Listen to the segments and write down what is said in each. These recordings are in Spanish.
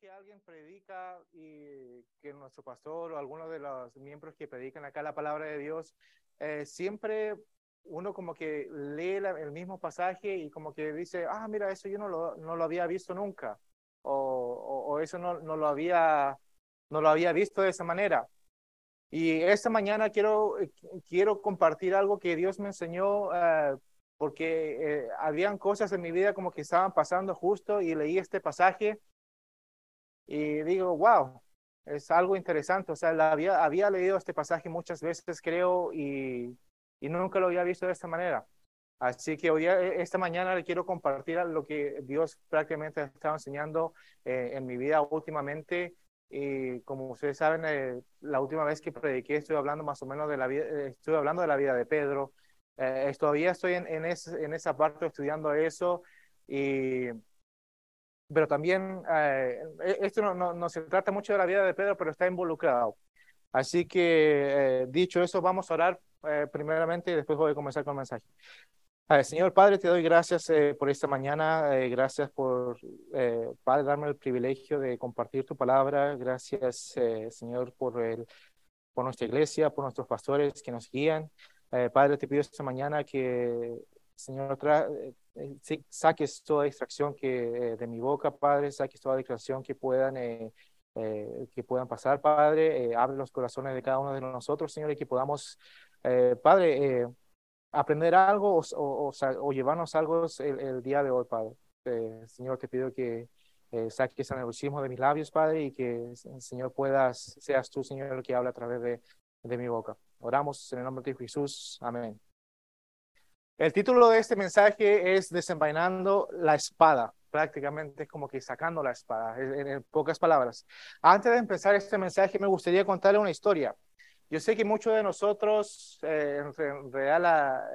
que alguien predica y que nuestro pastor o alguno de los miembros que predican acá la palabra de Dios, eh, siempre uno como que lee el mismo pasaje y como que dice, ah, mira, eso yo no lo, no lo había visto nunca, o, o, eso no, no, lo había, no lo había visto de esa manera. Y esta mañana quiero, quiero compartir algo que Dios me enseñó eh, porque eh, habían cosas en mi vida como que estaban pasando justo y leí este pasaje y digo, wow, es algo interesante. O sea, había, había leído este pasaje muchas veces, creo, y, y nunca lo había visto de esta manera. Así que hoy, e, esta mañana le quiero compartir lo que Dios prácticamente ha estado enseñando eh, en mi vida últimamente. Y como ustedes saben, eh, la última vez que prediqué estoy hablando más o menos de la vida, estoy hablando de la vida de Pedro. Eh, todavía estoy en, en, en, esa parte estudiando eso, y, pero también eh, e, esto no, no, no, se trata mucho de la vida de Pedro, pero está involucrado. Así que, eh, dicho eso, vamos a orar eh, primeramente y después voy a comenzar con el mensaje. Señor Padre, te doy gracias por esta mañana, gracias por, Padre, darme el privilegio de compartir tu palabra, gracias, Señor, por, el, por nuestra iglesia, por nuestros pastores que nos guían, eh, Padre, te pido esta mañana que, Señor, eh, eh, saques toda distracción que, de mi boca, Padre, saques toda distracción que puedan, que puedan pasar, Padre. abre los corazones de cada uno de nosotros, Señor, y que podamos, Padre, aprender algo o, o, llevarnos algo el, día de hoy, Padre. Señor, te pido que saques el nerviosismo de mis labios, Padre, y que, Señor, puedas, seas tú, Señor, el que habla a través de, de mi boca. Oramos en el nombre de Jesús. Amén. El título de este mensaje es Desenvainando la espada. Prácticamente como que sacando la espada, en, pocas palabras. Antes de empezar este mensaje, me gustaría contarle una historia. Yo sé que muchos de nosotros, eh, en realidad la,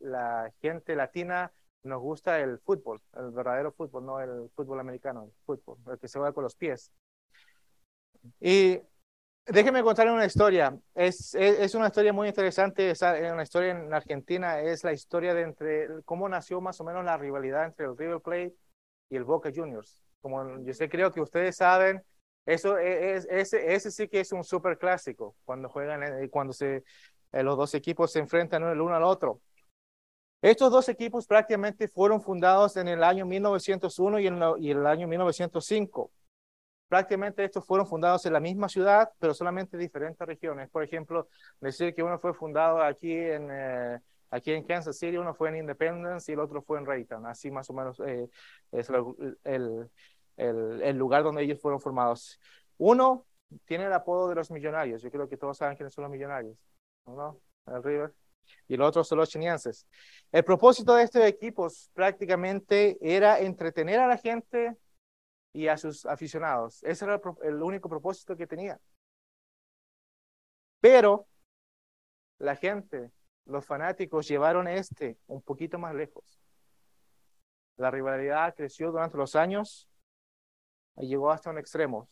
la, gente latina, nos gusta el fútbol, el verdadero fútbol, no el fútbol americano, el fútbol, el que se juega con los pies. Y Déjeme contarle una historia. Es, es, una historia muy interesante, es una historia en Argentina, es la historia de entre cómo nació más o menos la rivalidad entre el River Plate y el Boca Juniors. Como yo sé, creo que ustedes saben, eso e, es, ese, sí que es un super clásico, cuando juegan, eh, cuando se, eh, los dos equipos se enfrentan el uno al otro. Estos dos equipos prácticamente fueron fundados en el año 1901 y en, y el año 1905 prácticamente estos fueron fundados en la misma ciudad, pero solamente en diferentes regiones. Por ejemplo, decir que uno fue fundado aquí en, eh, aquí en Kansas City, uno fue en Independence y el otro fue en Rayton. Así más o menos eh, es el, el, lugar donde ellos fueron formados. Uno tiene el apodo de los millonarios. Yo creo que todos saben quiénes son los millonarios. ¿no? El River. Y el otro son los chinienses. El propósito de estos equipos prácticamente era entretener a la gente y a sus aficionados. Ese era el, único propósito que tenía. Pero la gente, los fanáticos llevaron este un poquito más lejos. La rivalidad creció durante los años y llegó hasta un extremo.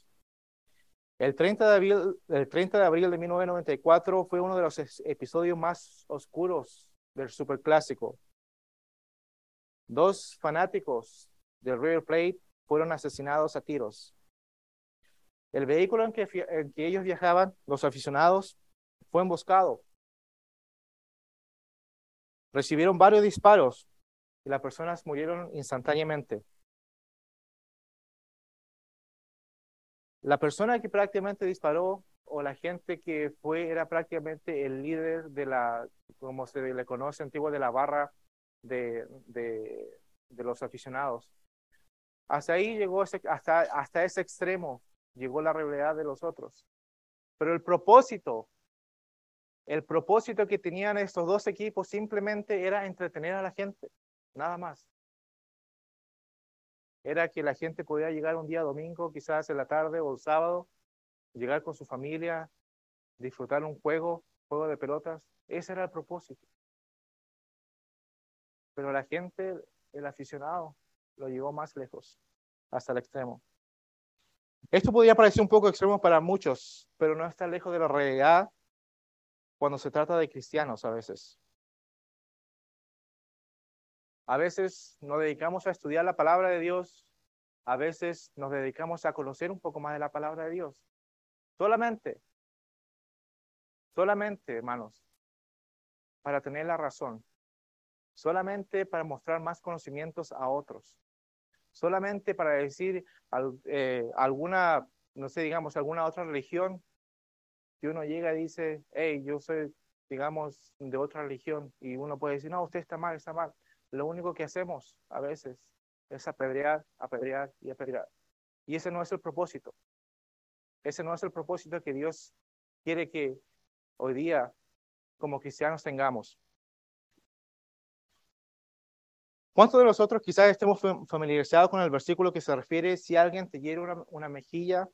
El 30 de abril, el 30 de, abril de 1994 fue uno de los episodios más oscuros del Superclásico. Dos fanáticos del River Plate fueron asesinados a tiros. El vehículo en que, ellos viajaban, los aficionados, fue emboscado. Recibieron varios disparos y las personas murieron instantáneamente. La persona que prácticamente disparó o la gente que fue era prácticamente el líder de la, como se le conoce antiguo, de la barra de, de los aficionados. Hasta ahí llegó, ese, hasta, hasta ese extremo llegó la realidad de los otros. Pero el propósito, el propósito que tenían estos dos equipos simplemente era entretener a la gente, nada más. Era que la gente podía llegar un día domingo, quizás en la tarde o el sábado, llegar con su familia, disfrutar un juego, juego de pelotas. Ese era el propósito. Pero la gente, el aficionado, lo llevó más lejos, hasta el extremo. Esto podría parecer un poco extremo para muchos, pero no está lejos de la realidad cuando se trata de cristianos a veces. A veces nos dedicamos a estudiar la palabra de Dios a veces nos dedicamos a conocer un poco más de la palabra de Dios. Solamente, solamente, hermanos, para tener la razón. Solamente para mostrar más conocimientos a otros. Solamente para decir eh, alguna, no sé, digamos, alguna otra religión, que uno llega y dice, hey, yo soy, digamos, de otra religión, y uno puede decir, no, usted está mal, está mal. Lo único que hacemos a veces es apedrear, apedrear y apedrear. Y ese no es el propósito. Ese no es el propósito que Dios quiere que hoy día como cristianos tengamos. ¿Cuántos de nosotros quizás estemos familiarizados con el versículo que se refiere, si alguien te hiere una, mejilla,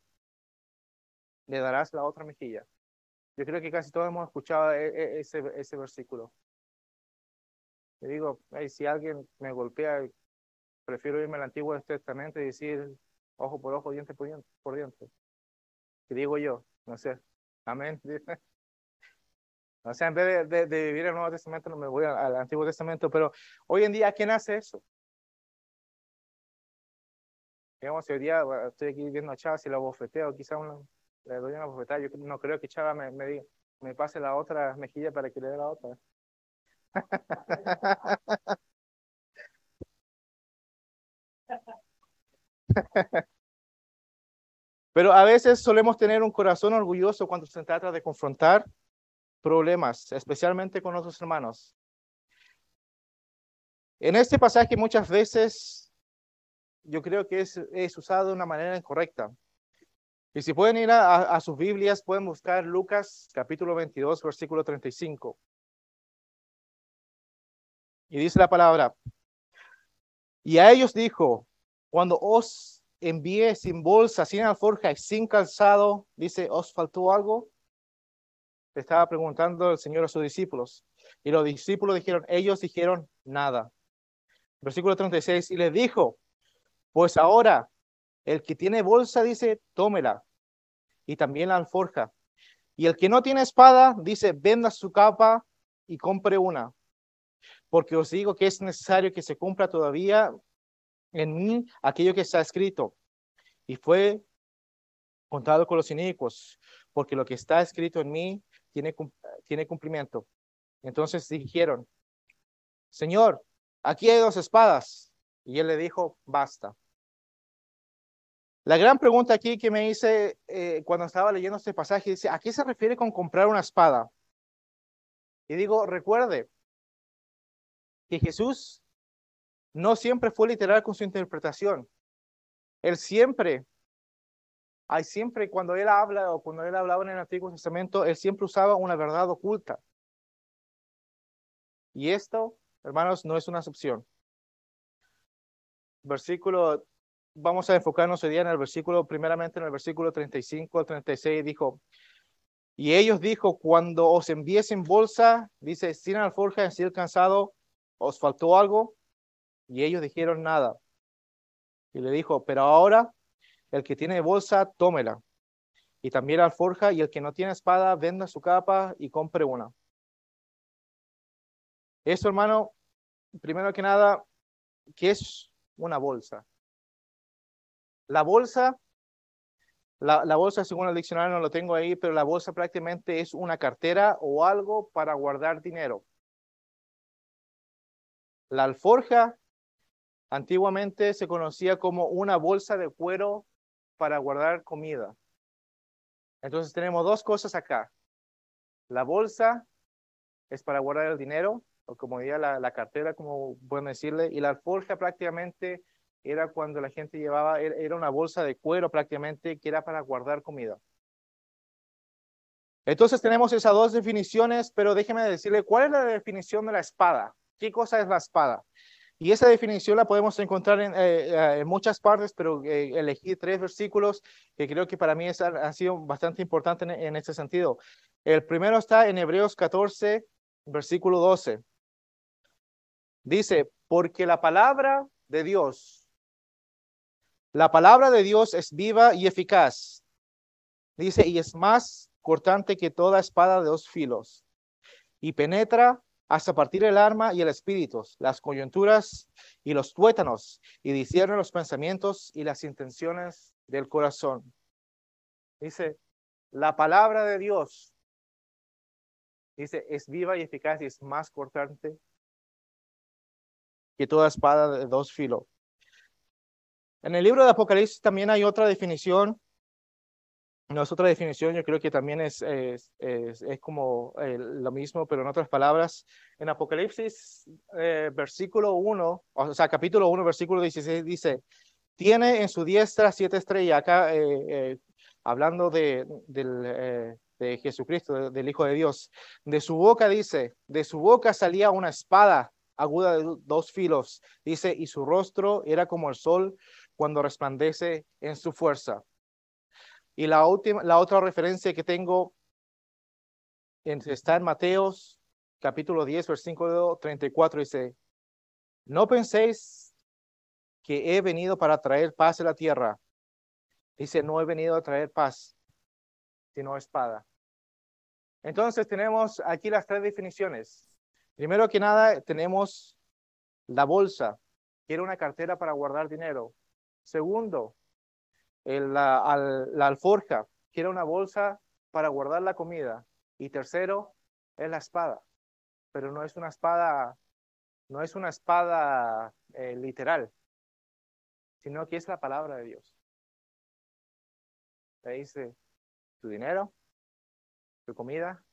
le darás la otra mejilla? Yo creo que casi todos hemos escuchado e, e, ese, ese versículo. Le digo, si alguien me golpea, prefiero irme al Antiguo Testamento y decir ojo por ojo, diente por diente. Por diente. ¿Qué digo yo? No sé. Amén. O sea, en vez de, vivir el Nuevo Testamento, no me voy al, Antiguo Testamento, pero hoy en día, ¿quién hace eso? Digamos, hoy día estoy aquí viendo a Chava si la bofeteo, quizá una, le doy una bofetada. Yo no creo que Chava me, me, me pase la otra mejilla para que le dé la otra. Pero a veces solemos tener un corazón orgulloso cuando se trata de confrontar problemas, especialmente con otros hermanos. En este pasaje muchas veces yo creo que es, usado de una manera incorrecta. Y si pueden ir a, a, sus Biblias, pueden buscar Lucas capítulo 22, versículo 35. Y dice la palabra, y a ellos dijo, cuando os envié sin bolsa, sin alforja y sin calzado, dice, ¿os faltó algo? Estaba preguntando el Señor a sus discípulos. Y los discípulos dijeron, ellos dijeron nada. Versículo 36, y les dijo, pues ahora el que tiene bolsa dice, tómela, y también la alforja. Y el que no tiene espada dice, venda su capa y compre una. Porque os digo que es necesario que se cumpla todavía en mí aquello que está escrito. Y fue contado con los inicuos, porque lo que está escrito en mí tiene, tiene cumplimiento. Entonces dijeron, Señor, aquí hay dos espadas. Y él le dijo, basta. La gran pregunta aquí que me hice eh, cuando estaba leyendo este pasaje dice, ¿a qué se refiere con comprar una espada? Y digo, recuerde que Jesús no siempre fue literal con su interpretación. Él siempre hay siempre, cuando él habla o cuando él hablaba en el Antiguo Testamento, él siempre usaba una verdad oculta. Y esto, hermanos, no es una excepción. Versículo, vamos a enfocarnos hoy día en el versículo, primeramente en el versículo 35 al 36, dijo, y ellos dijo, cuando os enviesen bolsa, dice, sin alforja, sin cansado, ¿os faltó algo? Y ellos dijeron nada. Y le dijo, pero ahora el que tiene bolsa, tómela. Y también alforja, y el que no tiene espada, venda su capa y compre una. Eso, hermano, primero que nada, ¿qué es una bolsa? La bolsa, la, la, bolsa, según el diccionario no lo tengo ahí, pero la bolsa prácticamente es una cartera o algo para guardar dinero. La alforja antiguamente se conocía como una bolsa de cuero para guardar comida. Entonces tenemos dos cosas acá. La bolsa es para guardar el dinero, o como diría la, la cartera, como pueden decirle, y la alforja prácticamente era cuando la gente llevaba, era una bolsa de cuero prácticamente que era para guardar comida. Entonces tenemos esas dos definiciones, pero déjeme decirle, ¿cuál es la definición de la espada? ¿Qué cosa es la espada? Y esa definición la podemos encontrar en, eh, eh, muchas partes, pero eh, elegí tres versículos que creo que para mí han sido bastante importantes en, en este sentido. El primero está en Hebreos 14, versículo 12. Dice, porque la palabra de Dios, la palabra de Dios es viva y eficaz. Dice, y es más cortante que toda espada de dos filos, y penetra hasta partir el arma y el espíritu, las coyunturas y los tuétanos, y discierne los pensamientos y las intenciones del corazón. Dice, la palabra de Dios, dice, es viva y eficaz y es más cortante que toda espada de dos filos. En el libro de Apocalipsis también hay otra definición no es otra definición, yo creo que también es, es, es, como eh, lo mismo, pero en otras palabras. En Apocalipsis, eh, versículo 1, o sea, capítulo 1, versículo 16, dice, tiene en su diestra siete estrellas, acá eh, hablando de, de Jesucristo, del Hijo de Dios. De su boca dice, de su boca salía una espada aguda de dos filos, dice, y su rostro era como el sol cuando resplandece en su fuerza. Y la, última, la otra referencia que tengo está en Mateos capítulo 10, versículo 34, dice, no penséis que he venido para traer paz a la tierra. Dice, no he venido a traer paz, sino espada. Entonces tenemos aquí las tres definiciones. Primero que nada, tenemos la bolsa, que era una cartera para guardar dinero. Segundo, la, alforja, que una bolsa para guardar la comida. Y tercero, es la espada. Pero no es una espada, no es una espada eh, literal, sino que es la palabra de Dios. Te dice tu dinero, tu comida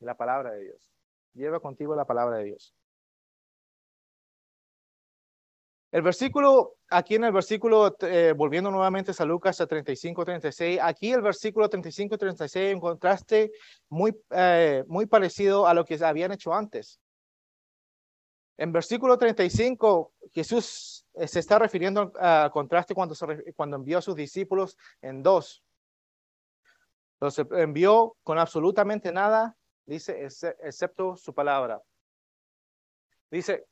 y la palabra de Dios. Lleva contigo la palabra de Dios. El versículo, aquí en el versículo, eh, volviendo nuevamente a Lucas a 35, 36, aquí el versículo 35, 36 en contraste muy, eh, muy parecido a lo que habían hecho antes. En versículo 35, Jesús eh, se está refiriendo al contraste cuando, cuando envió a sus discípulos en dos. Los envió con absolutamente nada, dice, excepto su palabra. Dice,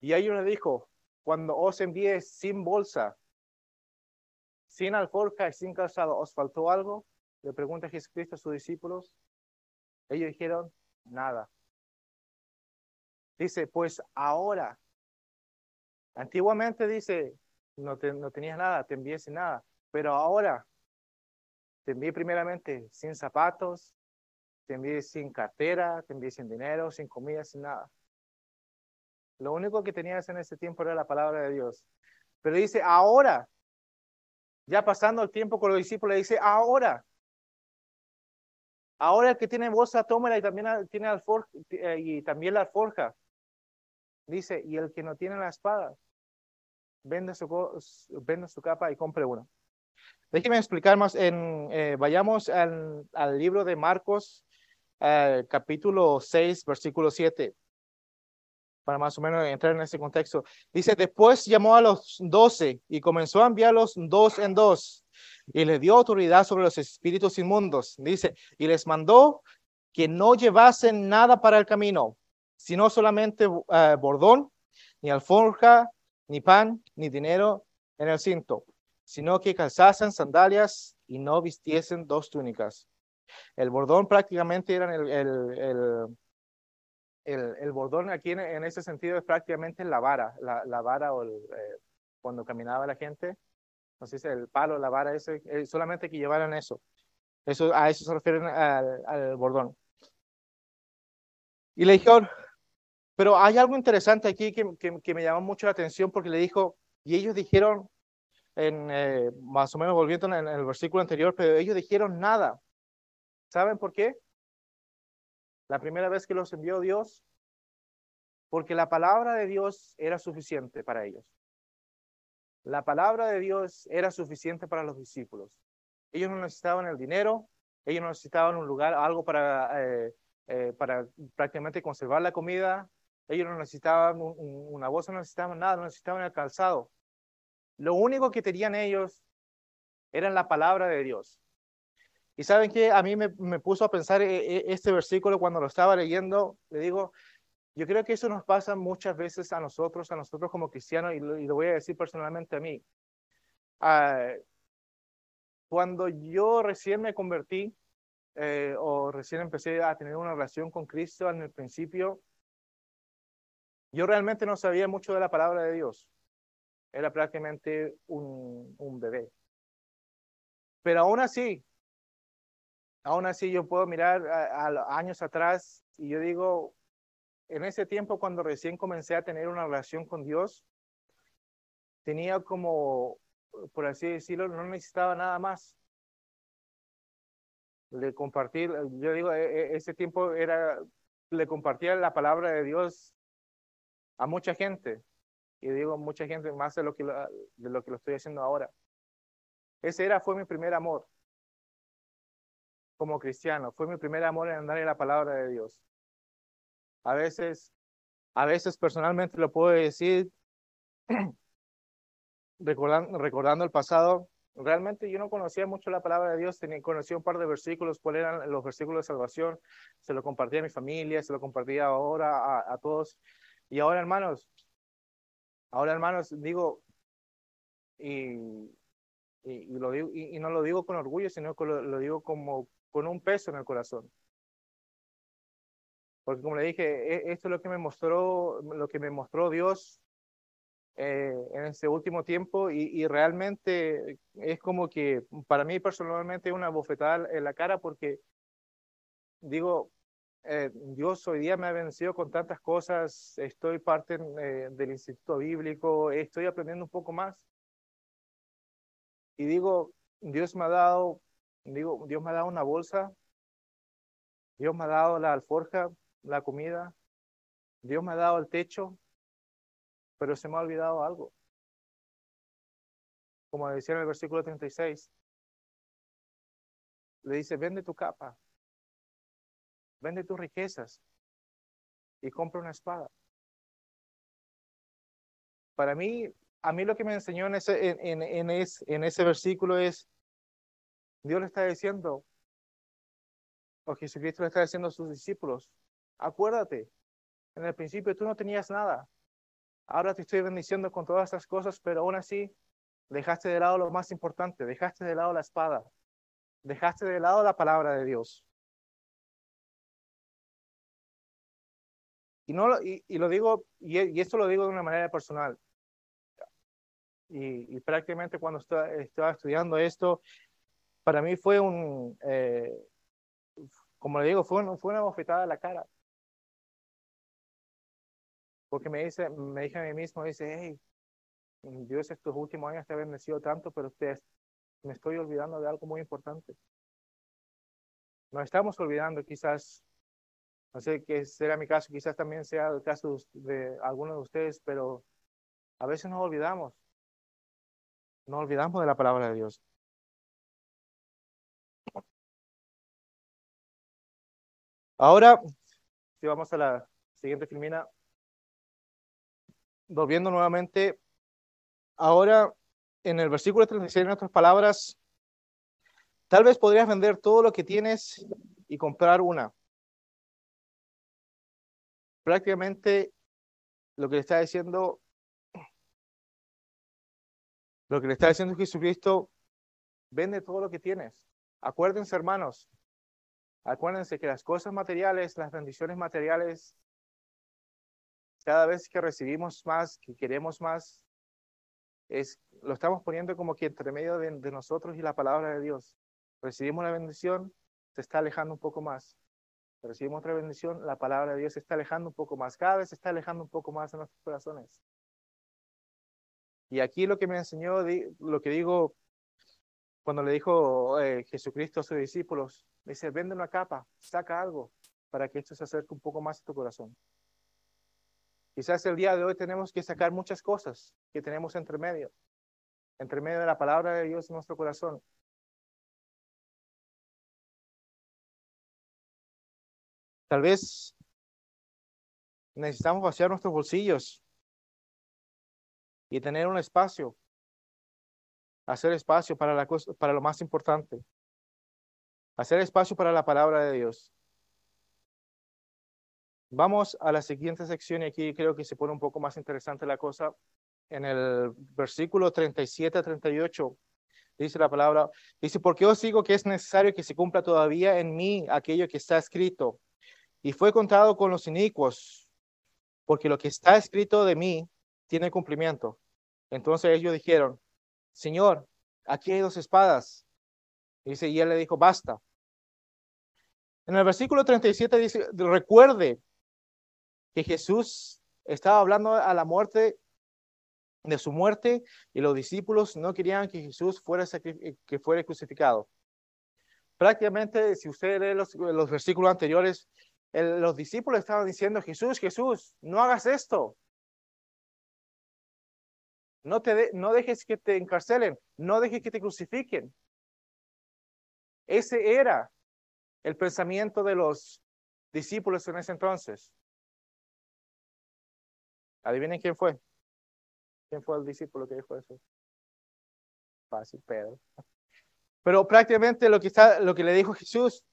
y ahí le dijo, cuando os envié sin bolsa, sin alforja y sin calzado, ¿os faltó algo? Le pregunta Jesucristo a sus discípulos. Ellos dijeron, nada. Dice, pues ahora, antiguamente dice, no, no tenías nada, te envié sin nada, pero ahora te envié primeramente sin zapatos, te envié sin cartera, te envié sin dinero, sin comida, sin nada. Lo único que tenías en ese tiempo era la palabra de Dios. Pero dice, ahora, ya pasando el tiempo con los discípulos, dice, ahora. Ahora el que tiene bolsa, tómela y también tiene alforja, eh, y también la alforja. Dice, y el que no tiene la espada, vende su, vende su capa y compre una. Déjeme explicar más. En, eh, vayamos al, al, libro de Marcos, eh, capítulo 6, versículo 7 para más o menos entrar en ese contexto. Dice, después llamó a los doce y comenzó a enviarlos dos en dos y le dio autoridad sobre los espíritus inmundos. Dice, y les mandó que no llevasen nada para el camino, sino solamente eh, bordón, ni alforja, ni pan, ni dinero en el cinto, sino que calzasen sandalias y no vistiesen dos túnicas. El bordón prácticamente era el, el bordón aquí en, ese sentido es prácticamente la vara, la, vara o el, eh, cuando caminaba la gente, si el palo, la vara, ese, eh, solamente que llevaran eso. eso. A eso se refieren al, al bordón. Y le dijeron, pero hay algo interesante aquí que, que, me llamó mucho la atención porque le dijo, y ellos dijeron, eh, más o menos volviendo en, en el versículo anterior, pero ellos dijeron nada. ¿Saben por qué? La primera vez que los envió Dios, porque la palabra de Dios era suficiente para ellos. La palabra de Dios era suficiente para los discípulos. Ellos no necesitaban el dinero, ellos no necesitaban un lugar, algo para, eh, eh, para prácticamente conservar la comida, ellos no necesitaban una bolsa, no necesitaban nada, no necesitaban el calzado. Lo único que tenían ellos era la palabra de Dios. Y saben que a mí me, me, puso a pensar e, e, este versículo cuando lo estaba leyendo, le digo, yo creo que eso nos pasa muchas veces a nosotros, a nosotros como cristianos, y lo, y lo voy a decir personalmente a mí. Uh, cuando yo recién me convertí, eh, o recién empecé a tener una relación con Cristo en el principio, yo realmente no sabía mucho de la palabra de Dios. Era prácticamente un, un bebé. Pero aún así, aún así yo puedo mirar a, años atrás y yo digo, en ese tiempo cuando recién comencé a tener una relación con Dios, tenía como, por así decirlo, no necesitaba nada más. Le compartir, yo digo, e, e, ese tiempo era, le compartía la palabra de Dios a mucha gente, y digo mucha gente más de lo, que lo estoy haciendo ahora. Ese era, fue mi primer amor como cristiano, fue mi primer amor en andar en la palabra de Dios. A veces, a veces personalmente lo puedo decir, recordando, recordando el pasado, realmente yo no conocía mucho la palabra de Dios, tenía, conocía un par de versículos, cuáles eran los versículos de salvación, se lo compartía a mi familia, se lo compartía ahora a, todos. Y ahora, hermanos, ahora, hermanos, digo, y, y, lo digo, y, no lo digo con orgullo, sino que lo, digo como con un peso en el corazón. Porque como le dije, e, esto es lo que me mostró, lo que me mostró Dios eh, en ese último tiempo y, realmente es como que para mí personalmente una bofetada en la cara porque digo, eh, Dios hoy día me ha vencido con tantas cosas, estoy parte eh, del instituto bíblico, estoy aprendiendo un poco más. Y digo, Dios me ha dado, digo, Dios me ha dado una bolsa, Dios me ha dado la alforja, la comida, Dios me ha dado el techo, pero se me ha olvidado algo. Como decía en el versículo 36, le dice, vende tu capa, vende tus riquezas y compra una espada. Para mí, a mí lo que me enseñó en ese, en, en, en ese versículo es, Dios le está diciendo, o Jesucristo le está diciendo a sus discípulos, acuérdate, en el principio tú no tenías nada, ahora te estoy bendiciendo con todas estas cosas, pero aún así dejaste de lado lo más importante, dejaste de lado la espada, dejaste de lado la palabra de Dios. Y, no, y, y lo digo, y, esto lo digo de una manera personal. Y, prácticamente cuando estaba, estaba, estudiando esto, para mí fue un, eh, como le digo, fue, fue una bofetada a la cara. Porque me dice, me dije a mí mismo, dice, hey, Dios estos últimos años te ha bendecido tanto, pero usted, me estoy olvidando de algo muy importante. Nos estamos olvidando quizás, no sé qué será mi caso, quizás también sea el caso de algunos de ustedes, pero a veces nos olvidamos. Nos olvidamos de la palabra de Dios. Ahora, si vamos a la siguiente filmina, volviendo nuevamente, ahora en el versículo 36, en otras palabras, tal vez podrías vender todo lo que tienes y comprar una. Prácticamente lo que le está diciendo, lo que le está diciendo Jesucristo, vende todo lo que tienes. Acuérdense, hermanos, acuérdense que las cosas materiales, las bendiciones materiales, cada vez que recibimos más, que queremos más, es, lo estamos poniendo como que entre medio de, nosotros y la palabra de Dios. Recibimos la bendición, se está alejando un poco más. Recibimos otra bendición, la palabra de Dios se está alejando un poco más. Cada vez se está alejando un poco más de nuestros corazones. Y aquí lo que me enseñó, lo que digo cuando le dijo eh, Jesucristo a sus discípulos, dice, vende una capa, saca algo para que esto se acerque un poco más a tu corazón. Quizás el día de hoy tenemos que sacar muchas cosas que tenemos entre medio, entre medio de la palabra de Dios en nuestro corazón. Tal vez necesitamos vaciar nuestros bolsillos y tener un espacio, hacer espacio para, la para lo más importante, hacer espacio para la palabra de Dios. Vamos a la siguiente sección y aquí creo que se pone un poco más interesante la cosa. En el versículo 37 a 38 dice la palabra, dice, porque os digo que es necesario que se cumpla todavía en mí aquello que está escrito. Y fue contado con los inicuos, porque lo que está escrito de mí tiene cumplimiento. Entonces ellos dijeron, Señor, aquí hay dos espadas. Y él le dijo, basta. En el versículo 37 dice, recuerde que Jesús estaba hablando a la muerte de su muerte y los discípulos no querían que Jesús fuera, que fuera crucificado. Prácticamente, si usted lee los, los versículos anteriores, los discípulos estaban diciendo, Jesús, Jesús, no hagas esto. No, te no dejes que te encarcelen, no dejes que te crucifiquen. Ese era el pensamiento de los discípulos en ese entonces. Adivinen quién fue. ¿Quién fue el discípulo que dijo eso? Fácil, Pedro. Pero prácticamente lo que, está, lo que le dijo Jesús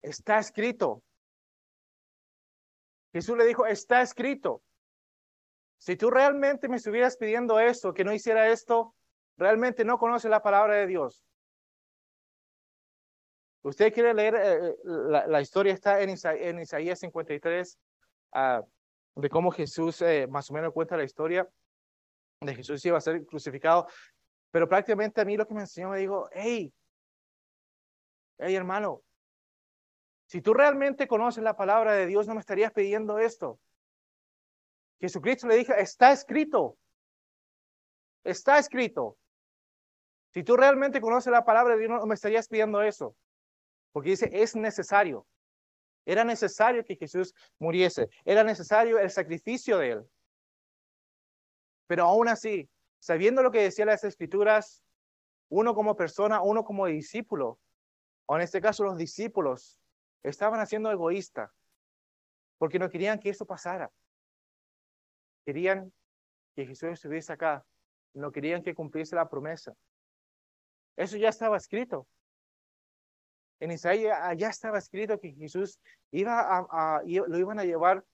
está escrito. Jesús le dijo, está escrito. Si tú realmente me estuvieras pidiendo esto, que no hiciera esto, realmente no conoce la palabra de Dios. Usted quiere leer, eh, eh, la, historia está en, en Isaías 53, ah, de cómo Jesús eh, más o menos cuenta la historia de Jesús iba a ser crucificado. Pero prácticamente a mí lo que me enseñó me dijo, hey, hey hermano, si tú realmente conoces la palabra de Dios, no me estarías pidiendo esto. Jesucristo le dijo, está escrito, está escrito. Si tú realmente conoces la palabra de Dios, no me estarías pidiendo eso. Porque dice, es necesario. Era necesario que Jesús muriese. Era necesario el sacrificio de él. Pero aún así, sabiendo lo que decían las escrituras, uno como persona, uno como discípulo, o en este caso los discípulos, estaban haciendo egoísta, porque no querían que eso pasara. Querían que Jesús estuviese acá, no querían que cumpliese la promesa. Eso ya estaba escrito. En Isaías ya estaba escrito que Jesús iba a, lo iban a llevar,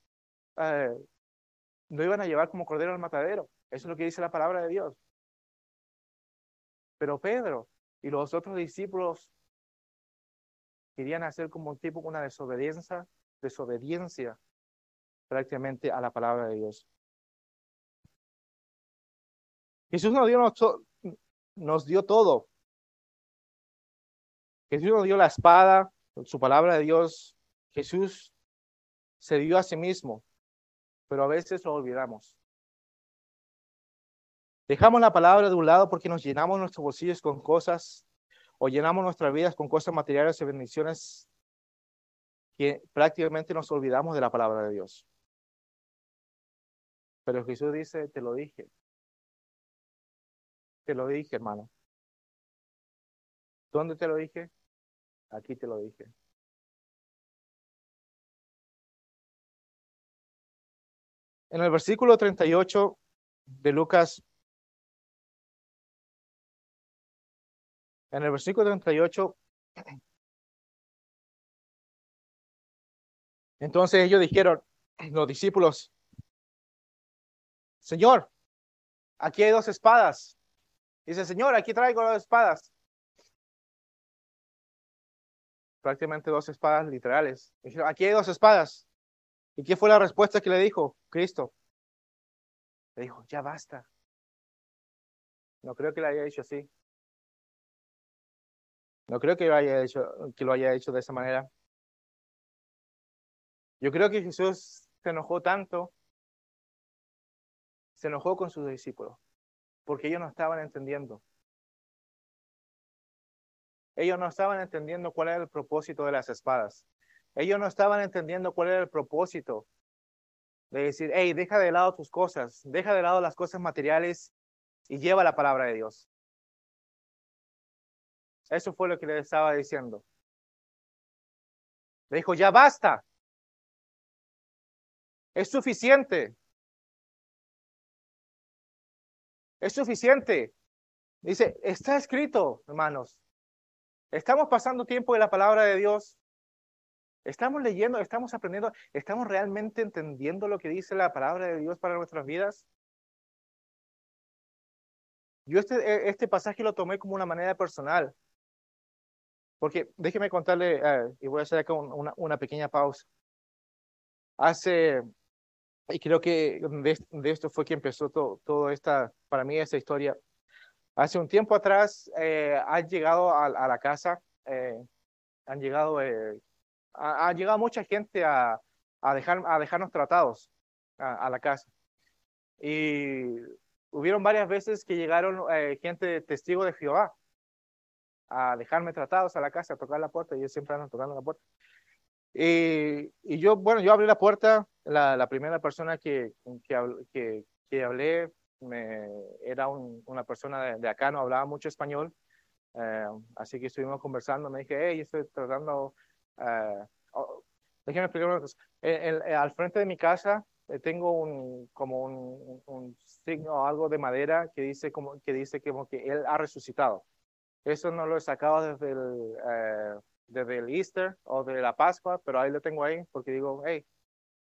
eh, lo iban a llevar como cordero al matadero. Eso es lo que dice la palabra de Dios. Pero Pedro y los otros discípulos querían hacer como un tipo una desobediencia, desobediencia prácticamente a la palabra de Dios. Jesús nos dio, nos dio todo. Jesús nos dio la espada, su palabra de Dios. Jesús se dio a sí mismo, pero a veces lo olvidamos. Dejamos la palabra de un lado porque nos llenamos nuestros bolsillos con cosas o llenamos nuestras vidas con cosas materiales y bendiciones que prácticamente nos olvidamos de la palabra de Dios. Pero Jesús dice, te lo dije. Te lo dije, hermano. ¿Dónde te lo dije? Aquí te lo dije. En el versículo 38 de Lucas En el versículo 38, entonces ellos dijeron, los discípulos, Señor, aquí hay dos espadas. Dice, Señor, aquí traigo dos espadas. Prácticamente dos espadas literales. Dijeron, aquí hay dos espadas. ¿Y qué fue la respuesta que le dijo Cristo? Le dijo, ya basta. No creo que le haya dicho así. No creo que lo haya hecho, que lo haya hecho de esa manera. Yo creo que Jesús se enojó tanto, se enojó con sus discípulos, porque ellos no estaban entendiendo. Ellos no estaban entendiendo cuál era el propósito de las espadas. Ellos no estaban entendiendo cuál era el propósito de decir, hey, deja de lado tus cosas, deja de lado las cosas materiales y lleva la palabra de Dios. Eso fue lo que le estaba diciendo. Le dijo, ya basta. Es suficiente. Es suficiente. Dice, está escrito, hermanos. Estamos pasando tiempo de la palabra de Dios. Estamos leyendo, estamos aprendiendo, estamos realmente entendiendo lo que dice la palabra de Dios para nuestras vidas. yo este, e, este pasaje lo tomé como una manera personal. Porque déjeme contarle, eh, y voy a hacer acá una, una pequeña pausa. Hace, y creo que de, esto fue que empezó todo, todo, esta, para mí, esta historia. Hace un tiempo atrás eh, han llegado a, la casa, eh, han llegado, eh, ha, llegado mucha gente a, dejar, a dejarnos tratados a, la casa. Y hubieron varias veces que llegaron eh, gente testigo de Jehová a dejarme tratados a la casa, a tocar la puerta, y ellos siempre andan tocando la puerta. Y, yo, bueno, yo abrí la puerta, la, primera persona que, que, que, hablé me, era una persona de, acá, no hablaba mucho español, eh, así que estuvimos conversando, me dije, hey, estoy tratando, uh, oh, déjeme explicar una cosa, al frente de mi casa eh, tengo un, como un, un signo algo de madera que dice como que dice como que él ha resucitado. Eso no lo he sacado desde el, eh, desde el Easter o de la Pascua, pero ahí lo tengo ahí porque digo, hey,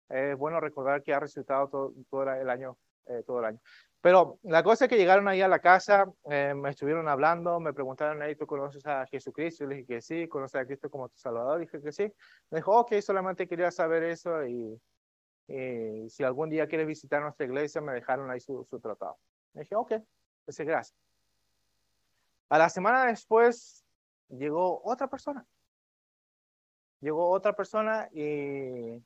es bueno recordar que ha resucitado todo, todo el año, eh, todo el año. Pero la cosa es que llegaron ahí a la casa, me estuvieron hablando, me preguntaron, ahí, ¿tú conoces a Jesucristo? Yo le dije que sí, ¿conoces a Cristo como tu Salvador? Dije que sí. Me dijo, ok, solamente quería saber eso y eh, si algún día quieres visitar nuestra iglesia, me dejaron ahí su, su tratado. Dije, ok, pues gracias. A la semana después llegó otra persona. Llegó otra persona, y,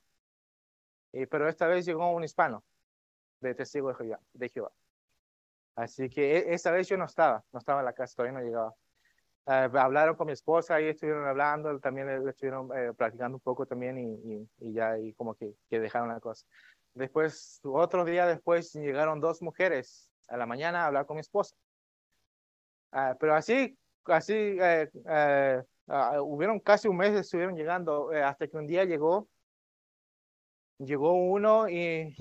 pero esta vez llegó un hispano de testigo de Jehová. Así que e, esta vez yo no estaba, no estaba en la casa, todavía no llegaba. Eh, hablaron con mi esposa y estuvieron hablando, también estuvieron eh, practicando un poco también y, y, ya y como que, que, dejaron la cosa. Después, otro día después, llegaron dos mujeres a la mañana a hablar con mi esposa. Ah, pero así, así, eh, ah, hubieron casi un mes, estuvieron llegando, hasta que un día llegó, llegó uno y,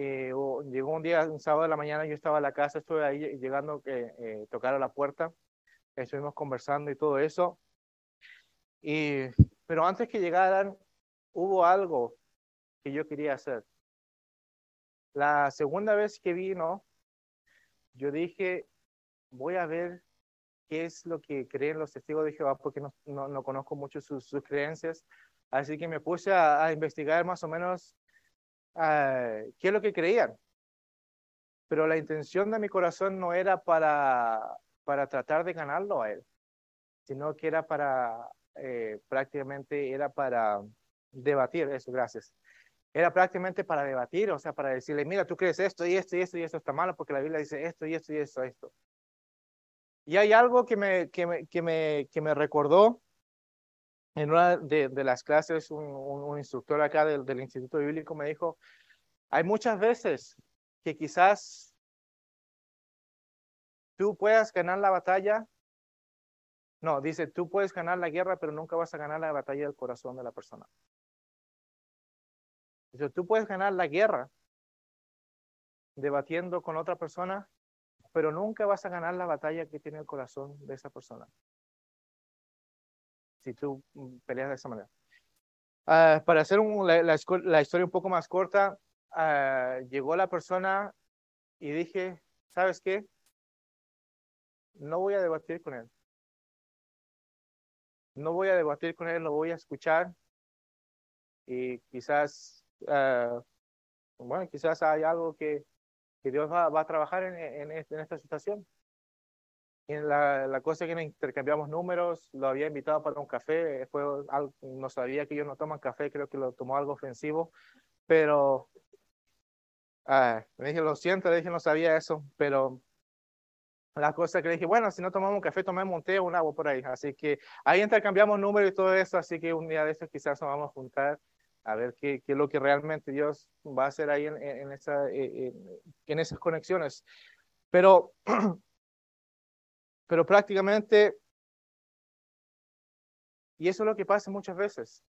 llegó un día, un sábado de la mañana, yo estaba en la casa, estuve ahí llegando, eh, tocaron la puerta estuvimos conversando y todo eso. Y, pero antes que llegaran, hubo algo que yo quería hacer. La segunda vez que vino, yo dije, voy a ver qué es lo que creen los testigos de Jehová, porque no, no, conozco mucho sus, sus, creencias. Así que me puse a, investigar más o menos uh, qué es lo que creían. Pero la intención de mi corazón no era para para tratar de ganarlo a él, sino que era para, eh, prácticamente era para debatir, eso, gracias. Era prácticamente para debatir, o sea, para decirle, mira, tú crees esto y esto y esto y esto está malo porque la Biblia dice esto y esto y esto, esto. Y hay algo que me, que me, que me, que me recordó en una de, las clases, un, un, instructor acá del, del Instituto Bíblico me dijo, hay muchas veces que quizás tú puedas ganar la batalla. No, dice, tú puedes ganar la guerra, pero nunca vas a ganar la batalla del corazón de la persona. Dice, tú puedes ganar la guerra debatiendo con otra persona, pero nunca vas a ganar la batalla que tiene el corazón de esa persona. Si tú mm, peleas de esa manera. Ah, para hacer la, historia un poco más corta, ah, llegó la persona y dije, ¿sabes qué? no voy a debatir con él. No voy a debatir con él, lo voy a escuchar y quizás, uh, bueno, quizás hay algo que, que Dios va, va, a trabajar en, en, en esta situación. Y la, la, cosa que intercambiamos números, lo había invitado para un café, fue algo, no sabía que ellos no toman café, creo que lo tomó algo ofensivo, pero uh, me dije, lo siento, le dije, no sabía eso, pero la cosa que le dije, bueno, si no tomamos un café, tomemos un té o un agua por ahí. Así que ahí intercambiamos números y todo eso, así que un día de estos quizás nos vamos a juntar a ver qué, qué es lo que realmente Dios va a hacer ahí en, en, esa, eh, en esas conexiones. Pero, pero prácticamente, y eso es lo que pasa muchas veces.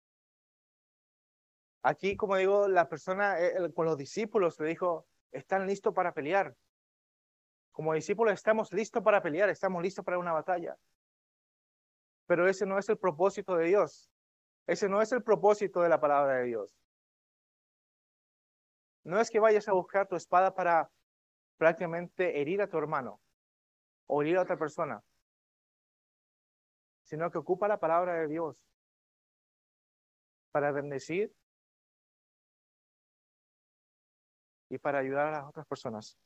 Aquí, como digo, la persona eh, con los discípulos le dijo, están listos para pelear. Como discípulos estamos listos para pelear, estamos listos para una batalla. Pero ese no es el propósito de Dios. Ese no es el propósito de la palabra de Dios. No es que vayas a buscar tu espada para prácticamente herir a tu hermano. O a otra persona, sino que ocupa la palabra de Dios para bendecir y para ayudar a las otras personas.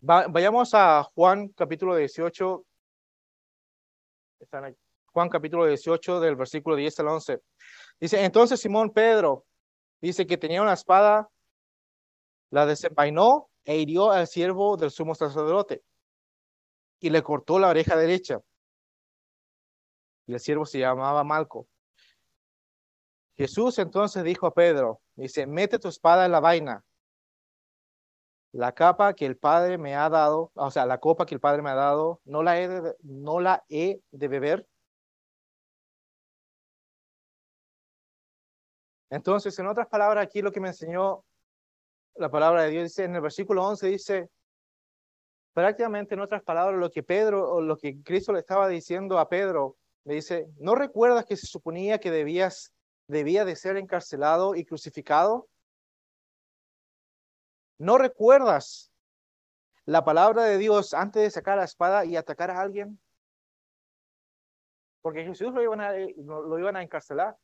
vayamos a Juan capítulo 18. Juan capítulo 18 del versículo 10 al 11. Dice, entonces Simón Pedro dice que tenía una espada, la desenvainó e hirió al siervo del sumo sacerdote y le cortó la oreja derecha. Y el siervo se llamaba Malco. Jesús entonces dijo a Pedro, dice, mete tu espada en la vaina. La capa que el Padre me ha dado, o sea, la copa que el Padre me ha dado, no la he de, no la he de beber. Entonces, en otras palabras, aquí lo que me enseñó la palabra de Dios dice, en el versículo 11 dice, prácticamente en otras palabras, lo que Pedro, o lo que Cristo le estaba diciendo a Pedro, le dice, ¿no recuerdas que se suponía que debías debía de ser encarcelado y crucificado? ¿No recuerdas la palabra de Dios antes de sacar la espada y atacar a alguien? Porque Jesús lo iban a, lo iban a encarcelar.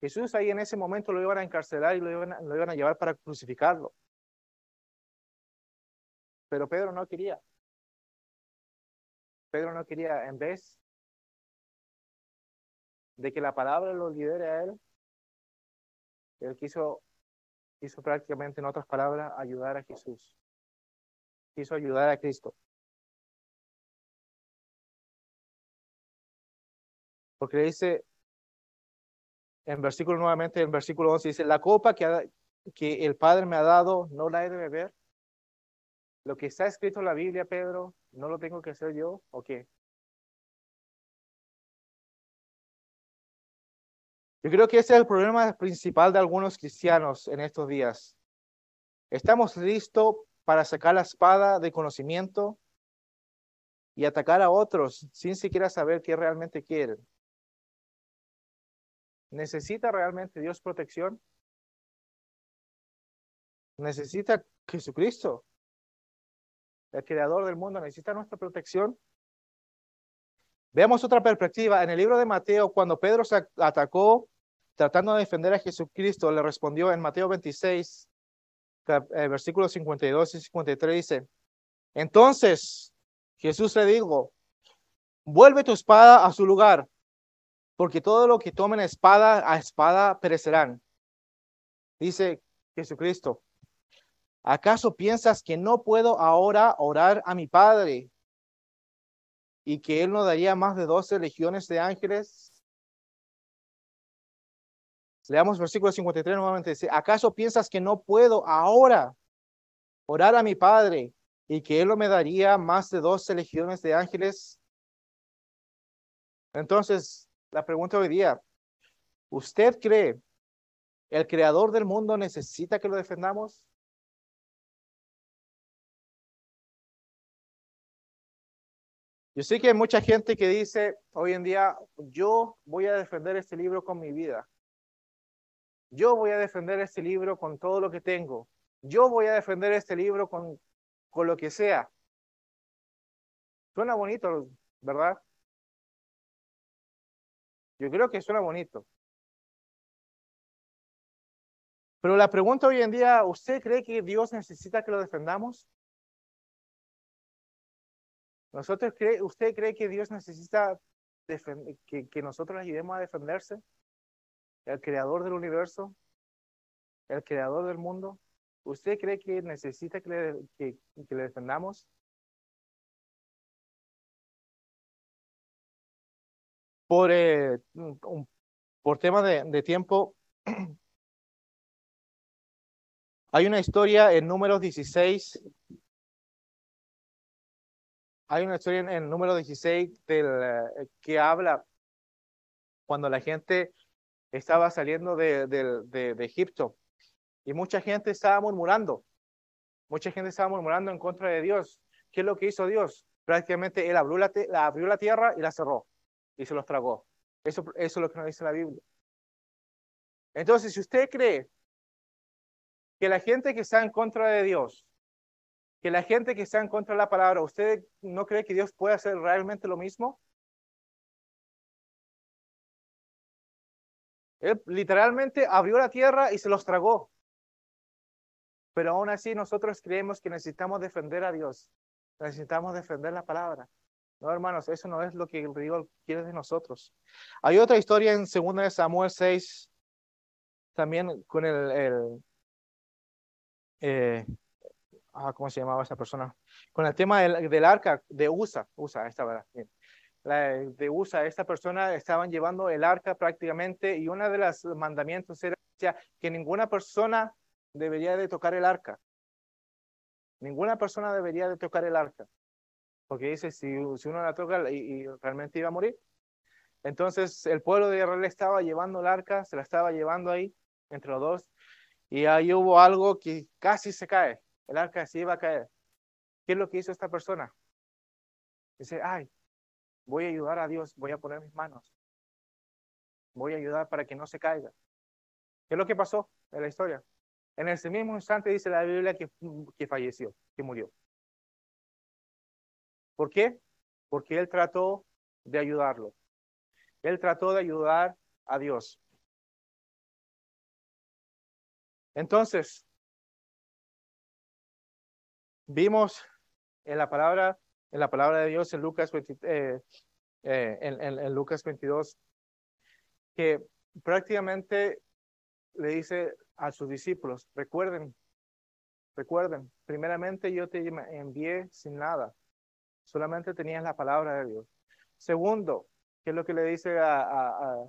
Jesús ahí en ese momento lo iban a encarcelar y lo iban a, lo iban a llevar para crucificarlo. Pero Pedro no quería. Pedro no quería, en vez de que la palabra lo lidere a él, él quiso, quiso prácticamente, en otras palabras, ayudar a Jesús. Quiso ayudar a Cristo. Porque dice, en versículo nuevamente, en versículo 11, dice, la copa que, que el Padre me ha dado, ¿no la he de beber? Lo que está escrito en la Biblia, Pedro, ¿no lo tengo que hacer yo o qué? Yo creo que ese es el problema principal de algunos cristianos en estos días. Estamos listos para sacar la espada de conocimiento y atacar a otros sin siquiera saber qué realmente quieren. ¿Necesita realmente Dios protección? ¿Necesita Jesucristo? El creador del mundo necesita nuestra protección. Veamos otra perspectiva. En el libro de Mateo, cuando Pedro se atacó tratando de defender a Jesucristo, le respondió en Mateo 26, eh, versículos 52 y 53, dice, entonces Jesús le dijo, vuelve tu espada a su lugar, porque todo lo que tomen espada a espada perecerán. Dice Jesucristo, ¿acaso piensas que no puedo ahora orar a mi Padre y que Él no daría más de doce legiones de ángeles? Leamos versículo 53 nuevamente. Dice, ¿acaso piensas que no puedo ahora orar a mi Padre y que Él no me daría más de doce legiones de ángeles? Entonces, la pregunta hoy día, ¿usted cree el creador del mundo necesita que lo defendamos? Yo sé que hay mucha gente que dice hoy en día, yo voy a defender este libro con mi vida. Yo voy a defender este libro con todo lo que tengo. Yo voy a defender este libro con, con lo que sea. Suena bonito, ¿verdad? Yo creo que suena bonito. Pero la pregunta hoy en día, ¿usted cree que Dios necesita que lo defendamos? ¿Nosotros cree, ¿Usted cree que Dios necesita que, que nosotros ayudemos a defenderse? ¿El creador del universo? ¿El creador del mundo? ¿Usted cree que necesita que le, que, le defendamos? Por, eh, por tema de, de tiempo, hay una historia en números 16 hay una historia en el número 16 del, eh, que habla cuando la gente estaba saliendo de, Egipto y mucha gente estaba murmurando, mucha gente estaba murmurando en contra de Dios. ¿Qué es lo que hizo Dios? Prácticamente él abrió la, la, abrió la tierra y la cerró y se los tragó. Eso, eso es lo que nos dice la Biblia. Entonces, si usted cree que la gente que está en contra de Dios que la gente que está en contra de la palabra, ¿usted no cree que Dios puede hacer realmente lo mismo? Él literalmente abrió la tierra y se los tragó. Pero aún así nosotros creemos que necesitamos defender a Dios. Necesitamos defender la palabra. No, hermanos, eso no es lo que Dios quiere de nosotros. Hay otra historia en 2 Samuel 6, también con el, el eh, ah, ¿cómo se llamaba esa persona? Con el tema del, del arca de USA, USA, esta verdad. La, de USA, esta persona estaban llevando el arca prácticamente y uno de los mandamientos era que ninguna persona debería de tocar el arca. Ninguna persona debería de tocar el arca. Porque dice, si, si uno la toca y, realmente iba a morir. Entonces el pueblo de Israel estaba llevando el arca, se la estaba llevando ahí entre los dos. Y ahí hubo algo que casi se cae. El arca se iba a caer. ¿Qué es lo que hizo esta persona? Dice, ay, voy a ayudar a Dios, voy a poner mis manos. Voy a ayudar para que no se caiga. ¿Qué es lo que pasó en la historia? En ese mismo instante dice la Biblia que, que falleció, que murió. ¿Por qué? Porque él trató de ayudarlo. Él trató de ayudar a Dios. Entonces, vimos en la palabra, en la palabra de Dios en Lucas, eh, eh, en, Lucas 22, que prácticamente le dice a sus discípulos, recuerden, recuerden, primeramente yo te envié sin nada, solamente tenías la palabra de Dios. Segundo, ¿qué es lo que le dice a,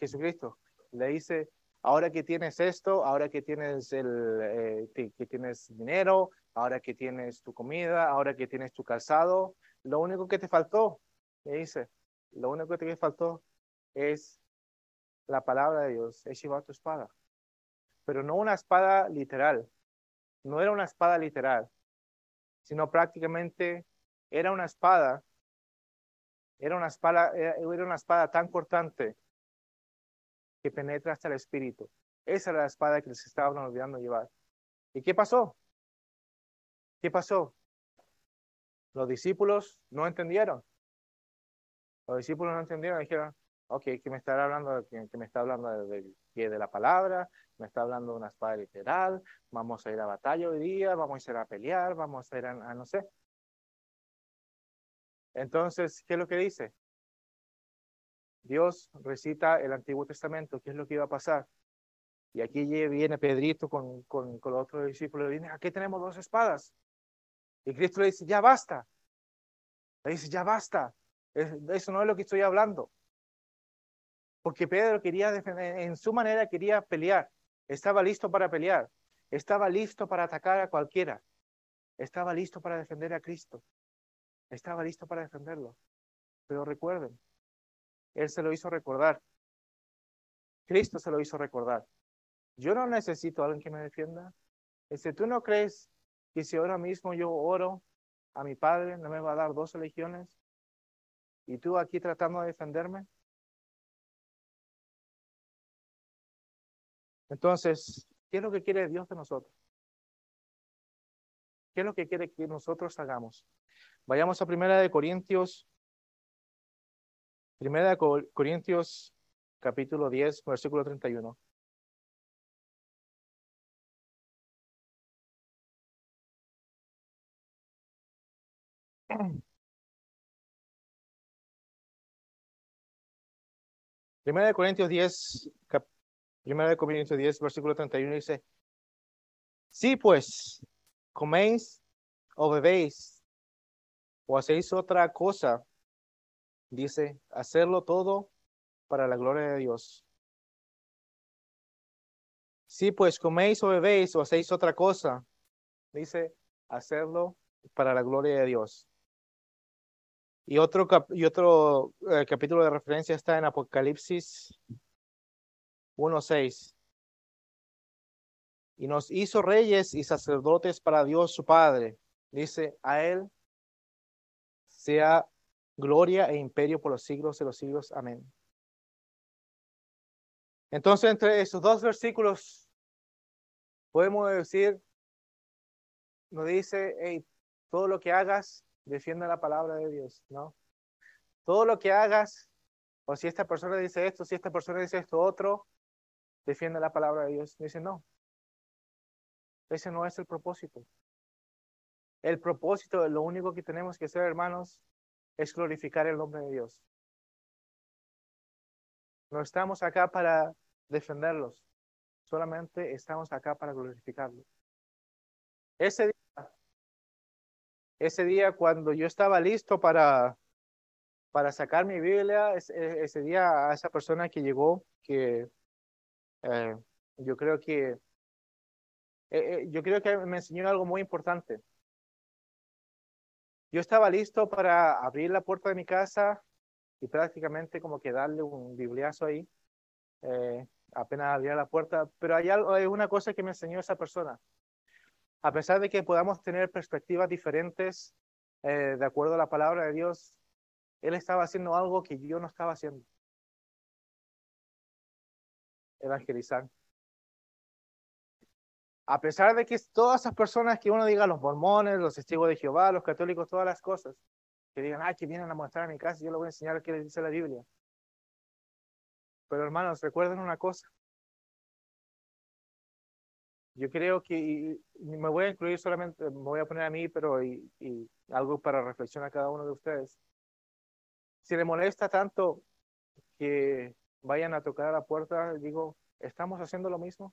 Jesucristo? Le dice, ahora que tienes esto, ahora que tienes, el, eh, que tienes dinero, ahora que tienes tu comida, ahora que tienes tu calzado, lo único que te faltó, le dice, lo único que te faltó es la palabra de Dios, es llevar tu espada. Pero no una espada literal, no era una espada literal, sino prácticamente era una espada, era una espada, era una espada tan cortante que penetra hasta el espíritu. Esa era la espada que les estaban olvidando llevar. ¿Y qué pasó? ¿Qué pasó? Los discípulos no entendieron. Los discípulos no entendieron, dijeron, ok, que me está hablando, que, me está hablando pie de la palabra, me está hablando de una espada literal, vamos a ir a batalla hoy día, vamos a ir a pelear, vamos a ir a, no sé. Entonces, ¿qué es lo que dice? Dios recita el Antiguo Testamento, ¿qué es lo que iba a pasar? Y aquí viene Pedrito con, con, con los otros discípulos y dice, aquí tenemos dos espadas. Y Cristo le dice, ya basta. Le dice, ya basta. Eso no es lo que estoy hablando. Porque Pedro quería defender, en su manera quería pelear. Estaba listo para pelear. Estaba listo para atacar a cualquiera. Estaba listo para defender a Cristo. Estaba listo para defenderlo. Pero recuerden, Él se lo hizo recordar. Cristo se lo hizo recordar. Yo no necesito a alguien que me defienda. Si tú no crees que si ahora mismo yo oro a mi Padre, no me va a dar dos legiones, y tú aquí tratando de defenderme. Entonces, ¿qué es lo que quiere Dios de nosotros? ¿Qué es lo que quiere que nosotros hagamos? Vayamos a Primera de Corintios, Primera de Corintios, capítulo 10, versículo 31. Primera de Corintios 10, Primera de Corintios 10, versículo 31 dice, sí pues, coméis o bebéis o hacéis otra cosa, dice, hacerlo todo para la gloria de Dios. Sí pues, coméis o bebéis o hacéis otra cosa, dice, hacerlo para la gloria de Dios. Y otro, y otro eh, capítulo de referencia está en Apocalipsis 1.6. Y nos hizo reyes y sacerdotes para Dios su Padre. Dice, a Él sea gloria e imperio por los siglos de los siglos. Amén. Entonces, entre esos dos versículos, podemos decir no dice, hey, todo lo que hagas, defienda la palabra de Dios, ¿no? Todo lo que hagas, o si esta persona dice esto, si esta persona dice esto otro, defiende la palabra de Dios. Dice, no. Ese no es el propósito. El propósito, lo único que tenemos que hacer, hermanos, es glorificar el nombre de Dios. No estamos acá para defenderlos, solamente estamos acá para glorificarlos. Ese día, ese día cuando yo estaba listo para, para sacar mi Biblia, ese, día a esa persona que llegó, que eh, yo creo que eh, eh, yo creo que me enseñó algo muy importante. Yo estaba listo para abrir la puerta de mi casa y prácticamente como que darle un bibliazo ahí, apenas abría la puerta, pero hay, algo, hay una cosa que me enseñó esa persona. A pesar de que podamos tener perspectivas diferentes de acuerdo a la palabra de Dios, él estaba haciendo algo que yo no estaba haciendo. Evangelizar. A pesar de que todas esas personas que uno diga, los mormones, los testigos de Jehová, los católicos, todas las cosas, que digan, ah, que vienen a mostrar a mi casa, yo les voy a enseñar qué les dice la Biblia. Pero hermanos, recuerden una cosa. Yo creo que me voy a incluir solamente, me voy a poner a mí, pero y, y algo para reflexionar a cada uno de ustedes si le molesta tanto que vayan a tocar a la puerta, digo, ¿estamos haciendo lo mismo?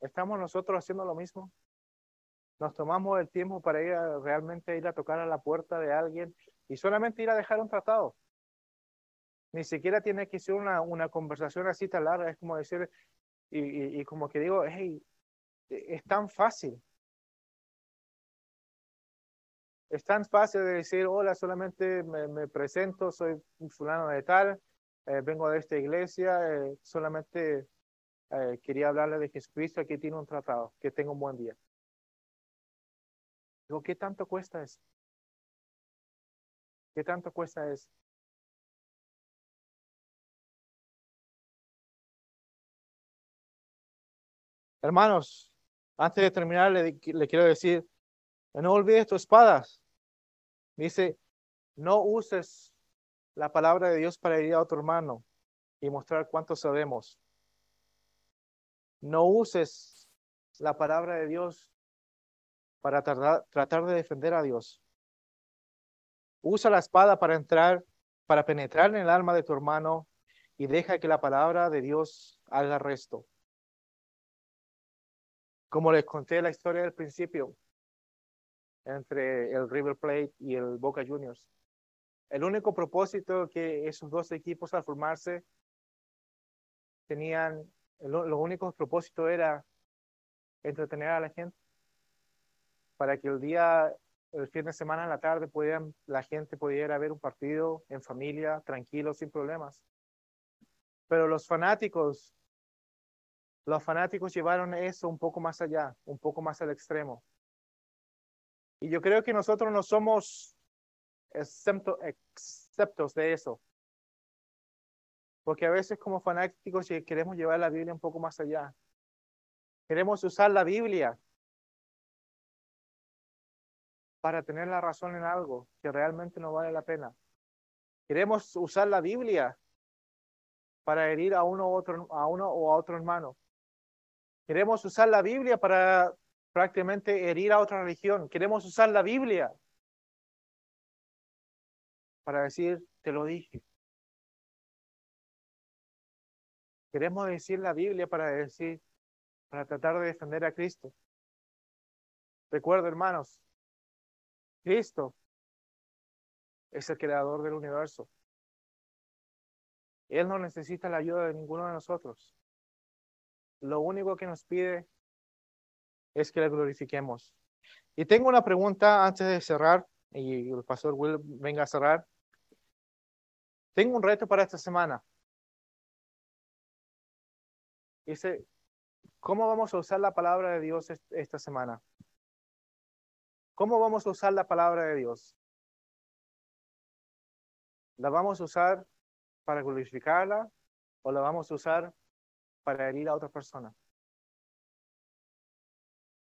¿Estamos nosotros haciendo lo mismo? Nos tomamos el tiempo para ir realmente ir a tocar a la puerta de alguien y solamente ir a dejar un tratado. Ni siquiera tiene que ser una, una conversación así tan larga, es como decir, y, y como que digo, hey, es tan fácil. Es tan fácil de decir, hola, solamente me, presento, soy fulano de tal, eh, vengo de esta iglesia, eh, solamente eh, quería hablarle de Jesucristo, aquí tiene un tratado, que tenga un buen día. Digo, ¿qué tanto cuesta eso? ¿Qué tanto cuesta eso? Hermanos, antes de terminar, le, le quiero decir, no olvides tus espadas. Dice, no uses la palabra de Dios para herir a otro hermano y mostrar cuánto sabemos. No uses la palabra de Dios para tratar de defender a Dios. Usa la espada para entrar, para penetrar en el alma de tu hermano y deja que la palabra de Dios haga resto. Como les conté la historia del principio, entre el River Plate y el Boca Juniors. El único propósito que esos dos equipos al formarse tenían, lo, único propósito era entretener a la gente para que el día, el fin de semana en la tarde pudieran, la gente pudiera ver un partido en familia, tranquilo, sin problemas. Pero los fanáticos, los fanáticos llevaron eso un poco más allá, un poco más al extremo. Y yo creo que nosotros no somos exceptos de eso. Porque a veces como fanáticos queremos llevar la Biblia un poco más allá. Queremos usar la Biblia para tener la razón en algo que realmente no vale la pena. Queremos usar la Biblia para herir a uno o a otro hermano. Queremos usar la Biblia para prácticamente herir a otra religión. Queremos usar la Biblia para decir, te lo dije. Queremos decir la Biblia para decir, para tratar de defender a Cristo. Recuerdo, hermanos, Cristo es el creador del universo. Él no necesita la ayuda de ninguno de nosotros. Lo único que nos pide es que le glorifiquemos. Y tengo una pregunta antes de cerrar, y el pastor Will venga a cerrar. Tengo un reto para esta semana. Dice, ¿cómo vamos a usar la palabra de Dios esta semana? ¿Cómo vamos a usar la palabra de Dios? ¿La vamos a usar para glorificarla o la vamos a usar para herir a otra persona?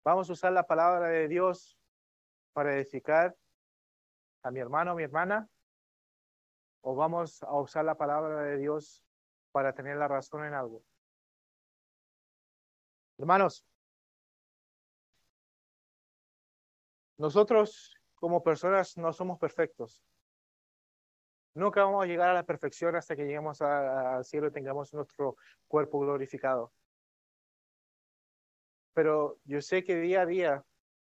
Vamos a usar la palabra de Dios para edificar a mi hermano o mi hermana, o vamos a usar la palabra de Dios para tener la razón en algo. Hermanos, nosotros como personas no somos perfectos. Nunca vamos a llegar a la perfección hasta que lleguemos al cielo y tengamos nuestro cuerpo glorificado. Pero yo sé que día a día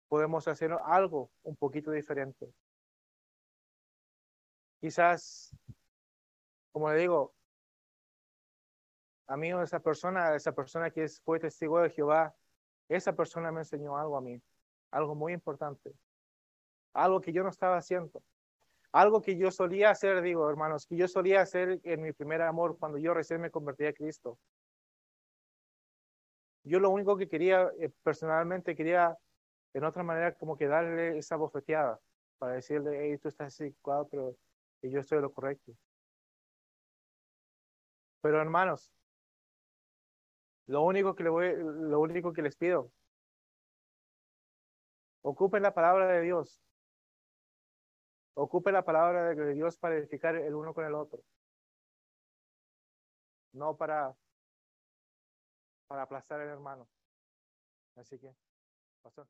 podemos hacer algo un poquito diferente. Quizás, como le digo, a mí esa persona, esa persona que fue testigo de Jehová, esa persona me enseñó algo a mí, algo muy importante, algo que yo no estaba haciendo, algo que yo solía hacer, digo, hermanos, que yo solía hacer en mi primer amor cuando yo recién me convertí a Cristo. Yo lo único que quería, eh, personalmente, quería, en otra manera, como que darle esa bofeteada para decirle, hey, tú estás equivocado, pero yo estoy lo correcto. Pero hermanos, lo único que lo único que les pido, ocupen la palabra de Dios. Ocupen la palabra de Dios para edificar el uno con el otro. No para, para aplastar al hermano. Así que, pastor.